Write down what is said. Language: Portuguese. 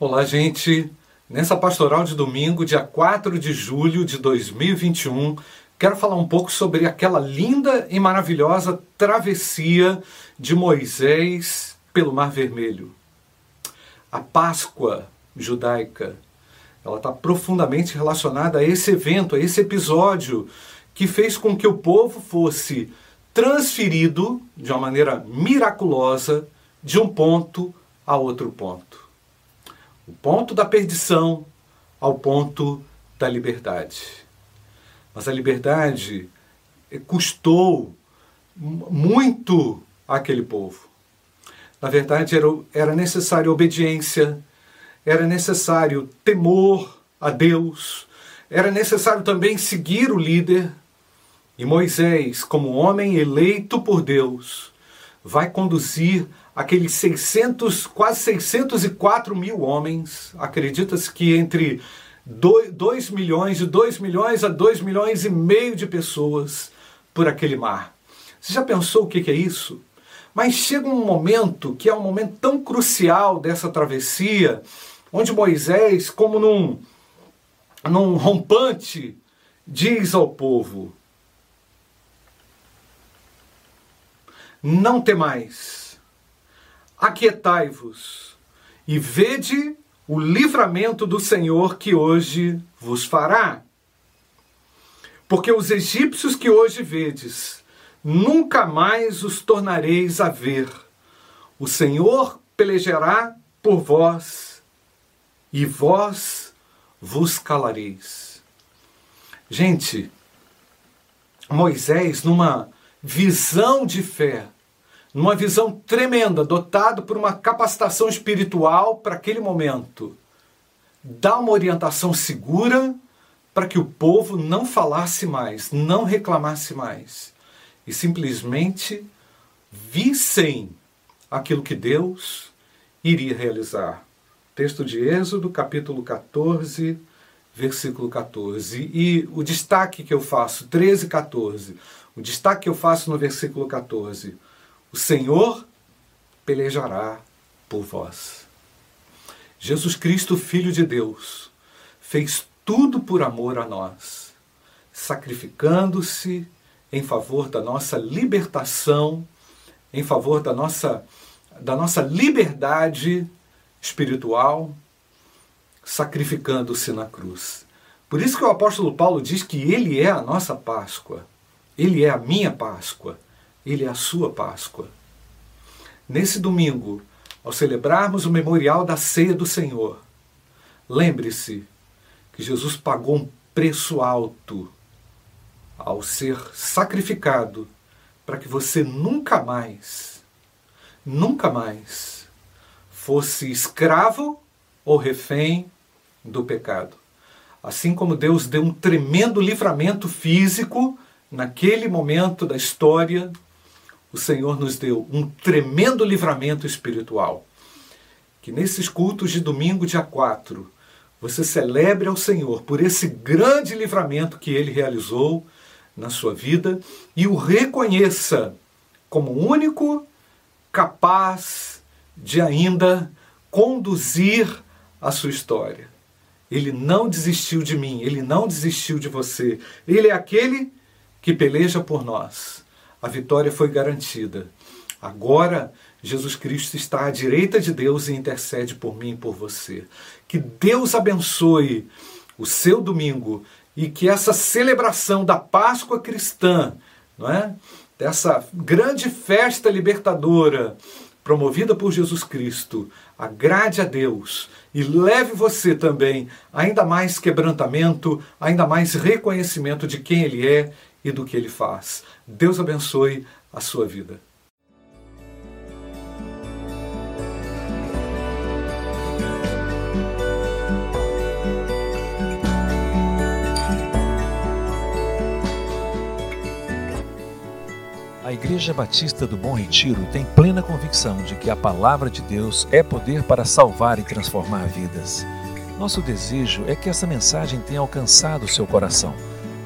Olá, gente. Nessa pastoral de domingo, dia 4 de julho de 2021, quero falar um pouco sobre aquela linda e maravilhosa travessia de Moisés pelo Mar Vermelho. A Páscoa judaica, ela está profundamente relacionada a esse evento, a esse episódio que fez com que o povo fosse transferido de uma maneira miraculosa de um ponto a outro ponto. O ponto da perdição ao ponto da liberdade. Mas a liberdade custou muito àquele povo. Na verdade, era, era necessário obediência, era necessário temor a Deus, era necessário também seguir o líder. E Moisés, como homem eleito por Deus, vai conduzir aqueles 600, quase 604 mil homens, acredita-se que entre 2 milhões, de 2 milhões a 2 milhões e meio de pessoas por aquele mar. Você já pensou o que é isso? Mas chega um momento que é um momento tão crucial dessa travessia, onde Moisés, como num, num rompante, diz ao povo: Não temais aquietai-vos e vede o livramento do Senhor que hoje vos fará. Porque os egípcios que hoje vedes, nunca mais os tornareis a ver. O Senhor pelejará por vós e vós vos calareis. Gente, Moisés, numa visão de fé, numa visão tremenda, dotado por uma capacitação espiritual para aquele momento, dá uma orientação segura para que o povo não falasse mais, não reclamasse mais e simplesmente vissem aquilo que Deus iria realizar. Texto de Êxodo, capítulo 14, versículo 14. E o destaque que eu faço, 13 e 14. O destaque que eu faço no versículo 14 o Senhor pelejará por vós. Jesus Cristo, Filho de Deus, fez tudo por amor a nós, sacrificando-se em favor da nossa libertação, em favor da nossa, da nossa liberdade espiritual, sacrificando-se na cruz. Por isso que o apóstolo Paulo diz que ele é a nossa Páscoa, ele é a minha Páscoa. Ele é a sua Páscoa. Nesse domingo, ao celebrarmos o memorial da ceia do Senhor, lembre-se que Jesus pagou um preço alto ao ser sacrificado para que você nunca mais, nunca mais fosse escravo ou refém do pecado. Assim como Deus deu um tremendo livramento físico naquele momento da história o Senhor nos deu um tremendo livramento espiritual. Que nesses cultos de domingo, dia 4, você celebre ao Senhor por esse grande livramento que ele realizou na sua vida e o reconheça como único capaz de ainda conduzir a sua história. Ele não desistiu de mim, ele não desistiu de você. Ele é aquele que peleja por nós a vitória foi garantida. Agora, Jesus Cristo está à direita de Deus e intercede por mim e por você. Que Deus abençoe o seu domingo e que essa celebração da Páscoa cristã, não é? dessa grande festa libertadora promovida por Jesus Cristo, agrade a Deus e leve você também ainda mais quebrantamento, ainda mais reconhecimento de quem Ele é e do que ele faz. Deus abençoe a sua vida. A Igreja Batista do Bom Retiro tem plena convicção de que a palavra de Deus é poder para salvar e transformar vidas. Nosso desejo é que essa mensagem tenha alcançado seu coração.